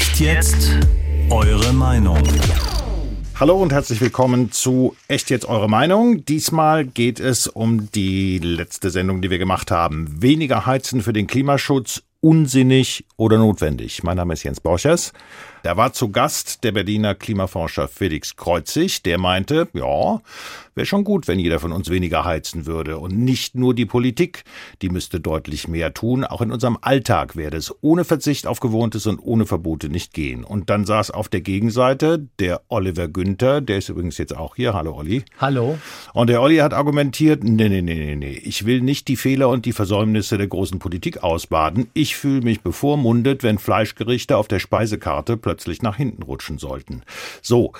Echt jetzt? Eure Meinung. Hallo und herzlich willkommen zu Echt jetzt eure Meinung. Diesmal geht es um die letzte Sendung, die wir gemacht haben. Weniger heizen für den Klimaschutz, unsinnig oder notwendig. Mein Name ist Jens Borchers. Da war zu Gast der Berliner Klimaforscher Felix Kreuzig, der meinte, ja, wäre schon gut, wenn jeder von uns weniger heizen würde. Und nicht nur die Politik, die müsste deutlich mehr tun. Auch in unserem Alltag werde es ohne Verzicht auf Gewohntes und ohne Verbote nicht gehen. Und dann saß auf der Gegenseite der Oliver Günther, der ist übrigens jetzt auch hier. Hallo Olli. Hallo. Und der Olli hat argumentiert, nee, nee, nee, nee, nee, ich will nicht die Fehler und die Versäumnisse der großen Politik ausbaden. Ich fühle mich bevormundet, wenn Fleischgerichte auf der Speisekarte plötzlich nach hinten rutschen sollten. So,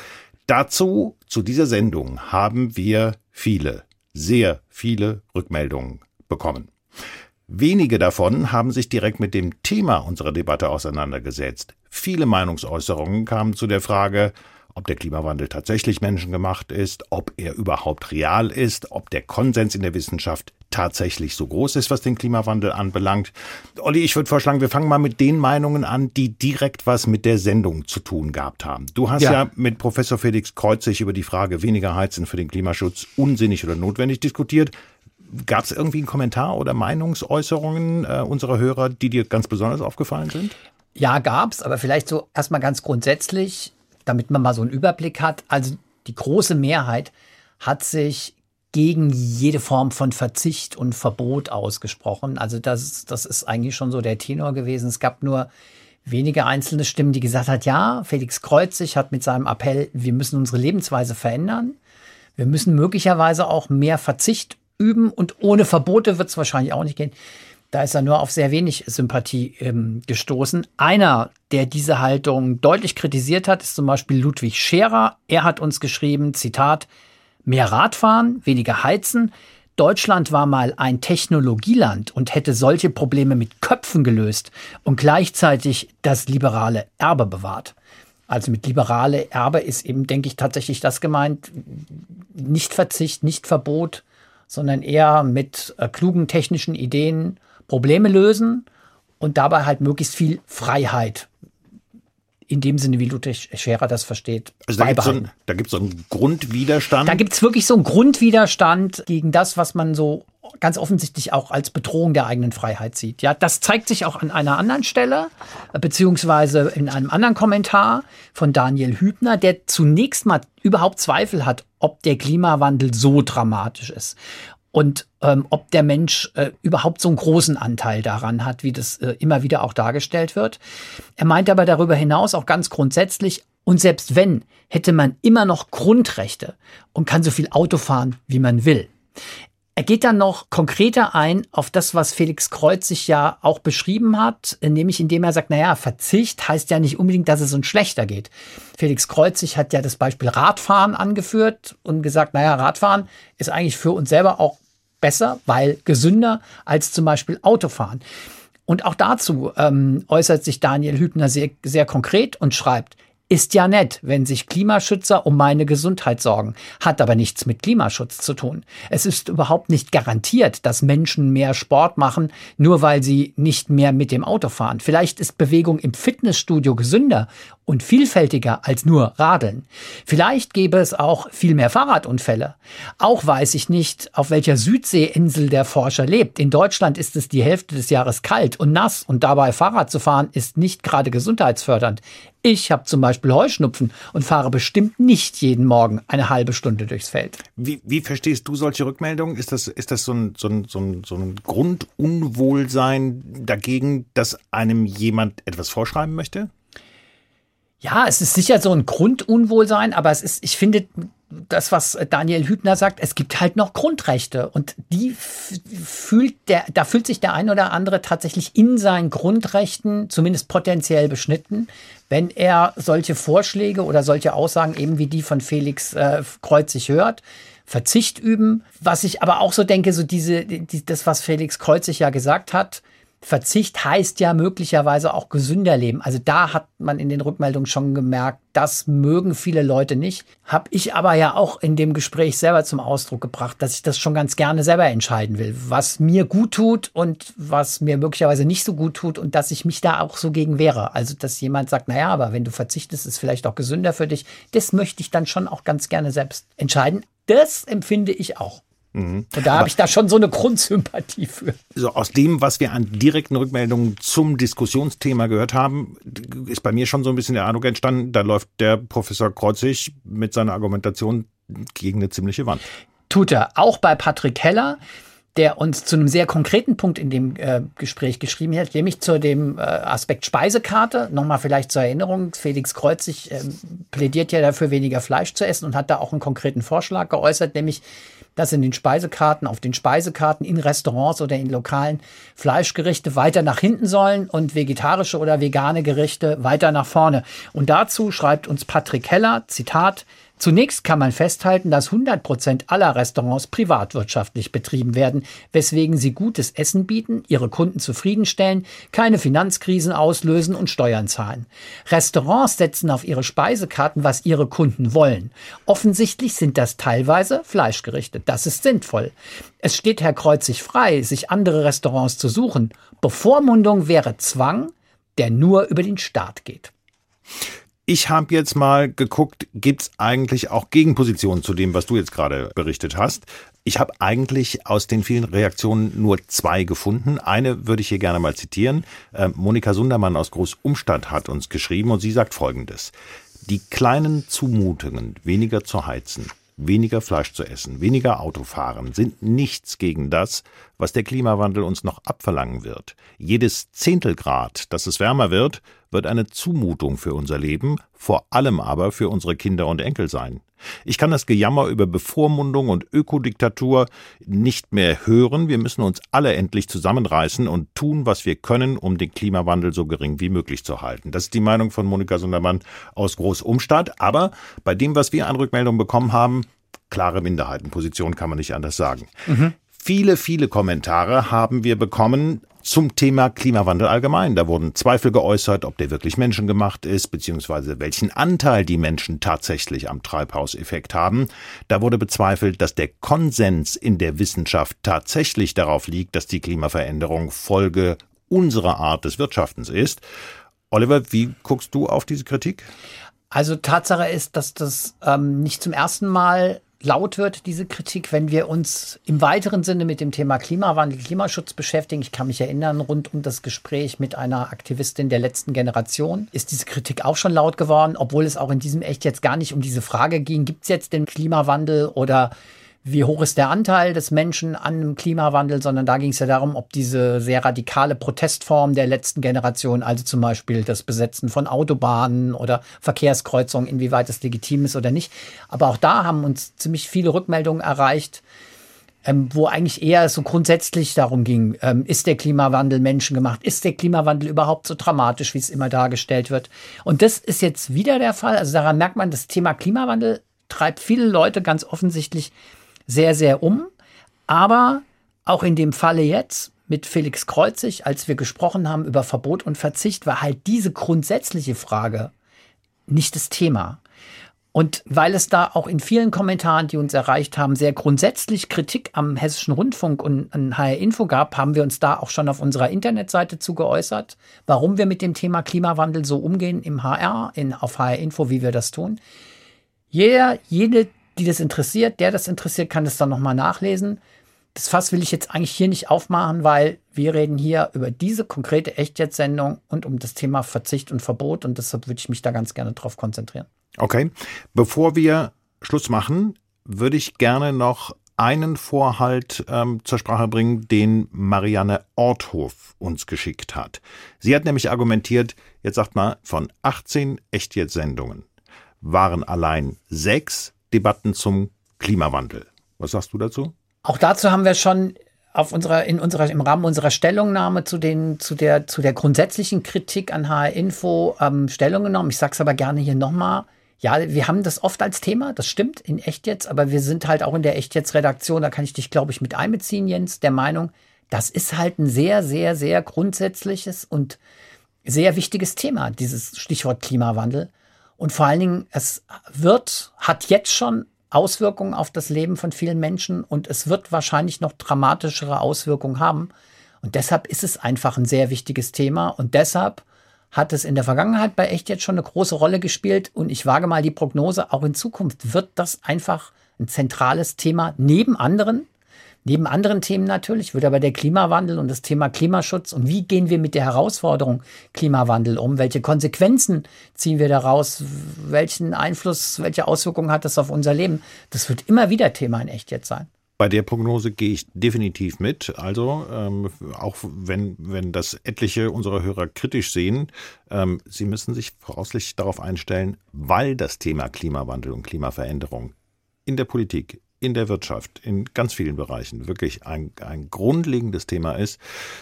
dazu, zu dieser Sendung, haben wir viele, sehr viele Rückmeldungen bekommen. Wenige davon haben sich direkt mit dem Thema unserer Debatte auseinandergesetzt. Viele Meinungsäußerungen kamen zu der Frage, ob der Klimawandel tatsächlich menschengemacht ist, ob er überhaupt real ist, ob der Konsens in der Wissenschaft tatsächlich so groß ist, was den Klimawandel anbelangt. Olli, ich würde vorschlagen, wir fangen mal mit den Meinungen an, die direkt was mit der Sendung zu tun gehabt haben. Du hast ja, ja mit Professor Felix Kreuzig über die Frage weniger Heizen für den Klimaschutz unsinnig oder notwendig diskutiert. Gab es irgendwie einen Kommentar oder Meinungsäußerungen äh, unserer Hörer, die dir ganz besonders aufgefallen sind? Ja, gab's, aber vielleicht so erstmal ganz grundsätzlich damit man mal so einen Überblick hat. Also die große Mehrheit hat sich gegen jede Form von Verzicht und Verbot ausgesprochen. Also das, das ist eigentlich schon so der Tenor gewesen. Es gab nur wenige einzelne Stimmen, die gesagt hat, ja, Felix Kreuzig hat mit seinem Appell, wir müssen unsere Lebensweise verändern. Wir müssen möglicherweise auch mehr Verzicht üben und ohne Verbote wird es wahrscheinlich auch nicht gehen. Da ist er nur auf sehr wenig Sympathie ähm, gestoßen. Einer, der diese Haltung deutlich kritisiert hat, ist zum Beispiel Ludwig Scherer. Er hat uns geschrieben, Zitat, mehr Radfahren, weniger heizen. Deutschland war mal ein Technologieland und hätte solche Probleme mit Köpfen gelöst und gleichzeitig das liberale Erbe bewahrt. Also mit liberale Erbe ist eben, denke ich, tatsächlich das gemeint, nicht Verzicht, nicht Verbot, sondern eher mit äh, klugen technischen Ideen Probleme lösen und dabei halt möglichst viel Freiheit in dem Sinne, wie Ludwig Scherer das versteht, also da beibehalten. da gibt es so einen Grundwiderstand? Da gibt es wirklich so einen Grundwiderstand gegen das, was man so ganz offensichtlich auch als Bedrohung der eigenen Freiheit sieht. Ja, das zeigt sich auch an einer anderen Stelle, beziehungsweise in einem anderen Kommentar von Daniel Hübner, der zunächst mal überhaupt Zweifel hat, ob der Klimawandel so dramatisch ist und ähm, ob der Mensch äh, überhaupt so einen großen Anteil daran hat, wie das äh, immer wieder auch dargestellt wird. Er meint aber darüber hinaus auch ganz grundsätzlich, und selbst wenn, hätte man immer noch Grundrechte und kann so viel Auto fahren, wie man will. Er geht dann noch konkreter ein auf das, was Felix Kreuz sich ja auch beschrieben hat, nämlich indem er sagt, naja, Verzicht heißt ja nicht unbedingt, dass es uns schlechter geht. Felix Kreuzig hat ja das Beispiel Radfahren angeführt und gesagt, naja, Radfahren ist eigentlich für uns selber auch besser, weil gesünder als zum Beispiel Autofahren. Und auch dazu ähm, äußert sich Daniel Hübner sehr, sehr konkret und schreibt, ist ja nett, wenn sich Klimaschützer um meine Gesundheit sorgen, hat aber nichts mit Klimaschutz zu tun. Es ist überhaupt nicht garantiert, dass Menschen mehr Sport machen, nur weil sie nicht mehr mit dem Auto fahren. Vielleicht ist Bewegung im Fitnessstudio gesünder und vielfältiger als nur Radeln. Vielleicht gäbe es auch viel mehr Fahrradunfälle. Auch weiß ich nicht, auf welcher Südseeinsel der Forscher lebt. In Deutschland ist es die Hälfte des Jahres kalt und nass und dabei Fahrrad zu fahren ist nicht gerade gesundheitsfördernd. Ich habe zum Beispiel Heuschnupfen und fahre bestimmt nicht jeden Morgen eine halbe Stunde durchs Feld. Wie, wie verstehst du solche Rückmeldungen? Ist das, ist das so, ein, so, ein, so, ein, so ein Grundunwohlsein dagegen, dass einem jemand etwas vorschreiben möchte? Ja, es ist sicher so ein Grundunwohlsein, aber es ist, ich finde, das, was Daniel Hübner sagt, es gibt halt noch Grundrechte und die fühlt der, da fühlt sich der ein oder andere tatsächlich in seinen Grundrechten zumindest potenziell beschnitten, wenn er solche Vorschläge oder solche Aussagen eben wie die von Felix äh, Kreuzig hört. Verzicht üben. Was ich aber auch so denke, so diese, die, das, was Felix Kreuzig ja gesagt hat, Verzicht heißt ja möglicherweise auch gesünder leben. Also da hat man in den Rückmeldungen schon gemerkt, das mögen viele Leute nicht. Hab ich aber ja auch in dem Gespräch selber zum Ausdruck gebracht, dass ich das schon ganz gerne selber entscheiden will, was mir gut tut und was mir möglicherweise nicht so gut tut und dass ich mich da auch so gegen wehre. Also dass jemand sagt, naja, aber wenn du verzichtest, ist vielleicht auch gesünder für dich. Das möchte ich dann schon auch ganz gerne selbst entscheiden. Das empfinde ich auch. Mhm. Und da habe ich da schon so eine Grundsympathie für. So aus dem, was wir an direkten Rückmeldungen zum Diskussionsthema gehört haben, ist bei mir schon so ein bisschen der Eindruck entstanden, da läuft der Professor Kreuzig mit seiner Argumentation gegen eine ziemliche Wand. Tut er. Auch bei Patrick Heller der uns zu einem sehr konkreten Punkt in dem äh, Gespräch geschrieben hat, nämlich zu dem äh, Aspekt Speisekarte. Nochmal vielleicht zur Erinnerung, Felix Kreuzig äh, plädiert ja dafür, weniger Fleisch zu essen und hat da auch einen konkreten Vorschlag geäußert, nämlich dass in den Speisekarten, auf den Speisekarten in Restaurants oder in lokalen Fleischgerichte weiter nach hinten sollen und vegetarische oder vegane Gerichte weiter nach vorne. Und dazu schreibt uns Patrick Heller, Zitat, Zunächst kann man festhalten, dass 100 Prozent aller Restaurants privatwirtschaftlich betrieben werden, weswegen sie gutes Essen bieten, ihre Kunden zufriedenstellen, keine Finanzkrisen auslösen und Steuern zahlen. Restaurants setzen auf ihre Speisekarten, was ihre Kunden wollen. Offensichtlich sind das teilweise Fleischgerichte. Das ist sinnvoll. Es steht Herr Kreuzig frei, sich andere Restaurants zu suchen. Bevormundung wäre Zwang, der nur über den Staat geht. Ich habe jetzt mal geguckt, gibt es eigentlich auch Gegenpositionen zu dem, was du jetzt gerade berichtet hast. Ich habe eigentlich aus den vielen Reaktionen nur zwei gefunden. Eine würde ich hier gerne mal zitieren. Äh, Monika Sundermann aus Großumstadt hat uns geschrieben und sie sagt Folgendes. Die kleinen Zumutungen, weniger zu heizen, weniger Fleisch zu essen, weniger Autofahren sind nichts gegen das, was der Klimawandel uns noch abverlangen wird. Jedes Zehntelgrad, dass es wärmer wird, wird eine Zumutung für unser Leben, vor allem aber für unsere Kinder und Enkel sein. Ich kann das Gejammer über Bevormundung und Ökodiktatur nicht mehr hören. Wir müssen uns alle endlich zusammenreißen und tun, was wir können, um den Klimawandel so gering wie möglich zu halten. Das ist die Meinung von Monika Sundermann aus Großumstadt. Aber bei dem, was wir an Rückmeldungen bekommen haben, klare Minderheitenposition kann man nicht anders sagen. Mhm. Viele, viele Kommentare haben wir bekommen zum Thema Klimawandel allgemein. Da wurden Zweifel geäußert, ob der wirklich menschengemacht ist, beziehungsweise welchen Anteil die Menschen tatsächlich am Treibhauseffekt haben. Da wurde bezweifelt, dass der Konsens in der Wissenschaft tatsächlich darauf liegt, dass die Klimaveränderung Folge unserer Art des Wirtschaftens ist. Oliver, wie guckst du auf diese Kritik? Also Tatsache ist, dass das ähm, nicht zum ersten Mal laut wird, diese Kritik, wenn wir uns im weiteren Sinne mit dem Thema Klimawandel, Klimaschutz beschäftigen. Ich kann mich erinnern, rund um das Gespräch mit einer Aktivistin der letzten Generation ist diese Kritik auch schon laut geworden, obwohl es auch in diesem echt jetzt gar nicht um diese Frage ging, gibt es jetzt den Klimawandel oder wie hoch ist der Anteil des Menschen an dem Klimawandel, sondern da ging es ja darum, ob diese sehr radikale Protestform der letzten Generation, also zum Beispiel das Besetzen von Autobahnen oder Verkehrskreuzungen, inwieweit das legitim ist oder nicht. Aber auch da haben uns ziemlich viele Rückmeldungen erreicht, ähm, wo eigentlich eher so grundsätzlich darum ging, ähm, ist der Klimawandel menschengemacht, ist der Klimawandel überhaupt so dramatisch, wie es immer dargestellt wird. Und das ist jetzt wieder der Fall. Also daran merkt man, das Thema Klimawandel treibt viele Leute ganz offensichtlich sehr, sehr um. Aber auch in dem Falle jetzt mit Felix Kreuzig, als wir gesprochen haben über Verbot und Verzicht, war halt diese grundsätzliche Frage nicht das Thema. Und weil es da auch in vielen Kommentaren, die uns erreicht haben, sehr grundsätzlich Kritik am Hessischen Rundfunk und an HR Info gab, haben wir uns da auch schon auf unserer Internetseite zu geäußert, warum wir mit dem Thema Klimawandel so umgehen im HR, in, auf HR Info, wie wir das tun. Jeder, jede die das interessiert, der das interessiert, kann das dann nochmal nachlesen. Das Fass will ich jetzt eigentlich hier nicht aufmachen, weil wir reden hier über diese konkrete Echtjettsendung und um das Thema Verzicht und Verbot und deshalb würde ich mich da ganz gerne drauf konzentrieren. Okay. Bevor wir Schluss machen, würde ich gerne noch einen Vorhalt ähm, zur Sprache bringen, den Marianne Orthof uns geschickt hat. Sie hat nämlich argumentiert, jetzt sagt mal, von 18 Echtjettsendungen waren allein sechs Debatten zum Klimawandel. Was sagst du dazu? Auch dazu haben wir schon auf unserer, in unserer, im Rahmen unserer Stellungnahme zu, den, zu, der, zu der grundsätzlichen Kritik an HR Info ähm, Stellung genommen. Ich sage es aber gerne hier nochmal. Ja, wir haben das oft als Thema, das stimmt, in Echt jetzt, aber wir sind halt auch in der Echt jetzt Redaktion, da kann ich dich, glaube ich, mit einbeziehen, Jens, der Meinung, das ist halt ein sehr, sehr, sehr grundsätzliches und sehr wichtiges Thema, dieses Stichwort Klimawandel. Und vor allen Dingen, es wird, hat jetzt schon Auswirkungen auf das Leben von vielen Menschen und es wird wahrscheinlich noch dramatischere Auswirkungen haben. Und deshalb ist es einfach ein sehr wichtiges Thema und deshalb hat es in der Vergangenheit bei echt jetzt schon eine große Rolle gespielt und ich wage mal die Prognose, auch in Zukunft wird das einfach ein zentrales Thema neben anderen Neben anderen Themen natürlich wird aber der Klimawandel und das Thema Klimaschutz und wie gehen wir mit der Herausforderung Klimawandel um? Welche Konsequenzen ziehen wir daraus? Welchen Einfluss, welche Auswirkungen hat das auf unser Leben? Das wird immer wieder Thema in echt jetzt sein. Bei der Prognose gehe ich definitiv mit. Also ähm, auch wenn, wenn das etliche unserer Hörer kritisch sehen, ähm, sie müssen sich voraussichtlich darauf einstellen, weil das Thema Klimawandel und Klimaveränderung in der Politik, in der Wirtschaft, in ganz vielen Bereichen wirklich ein, ein grundlegendes Thema ist.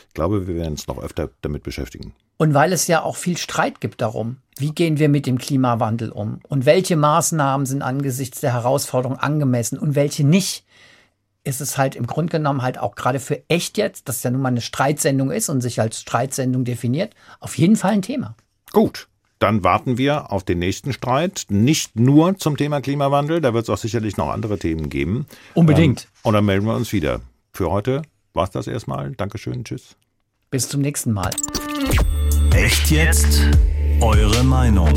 Ich glaube, wir werden uns noch öfter damit beschäftigen. Und weil es ja auch viel Streit gibt darum, wie gehen wir mit dem Klimawandel um und welche Maßnahmen sind angesichts der Herausforderung angemessen und welche nicht, ist es halt im Grunde genommen halt auch gerade für echt jetzt, dass ja nun mal eine Streitsendung ist und sich als Streitsendung definiert, auf jeden Fall ein Thema. Gut, dann warten wir auf den nächsten Streit. Nicht nur zum Thema Klimawandel, da wird es auch sicherlich noch andere Themen geben. Unbedingt. Ähm, und dann melden wir uns wieder. Für heute war es das erstmal. Dankeschön, tschüss. Bis zum nächsten Mal. Echt jetzt? Eure Meinung.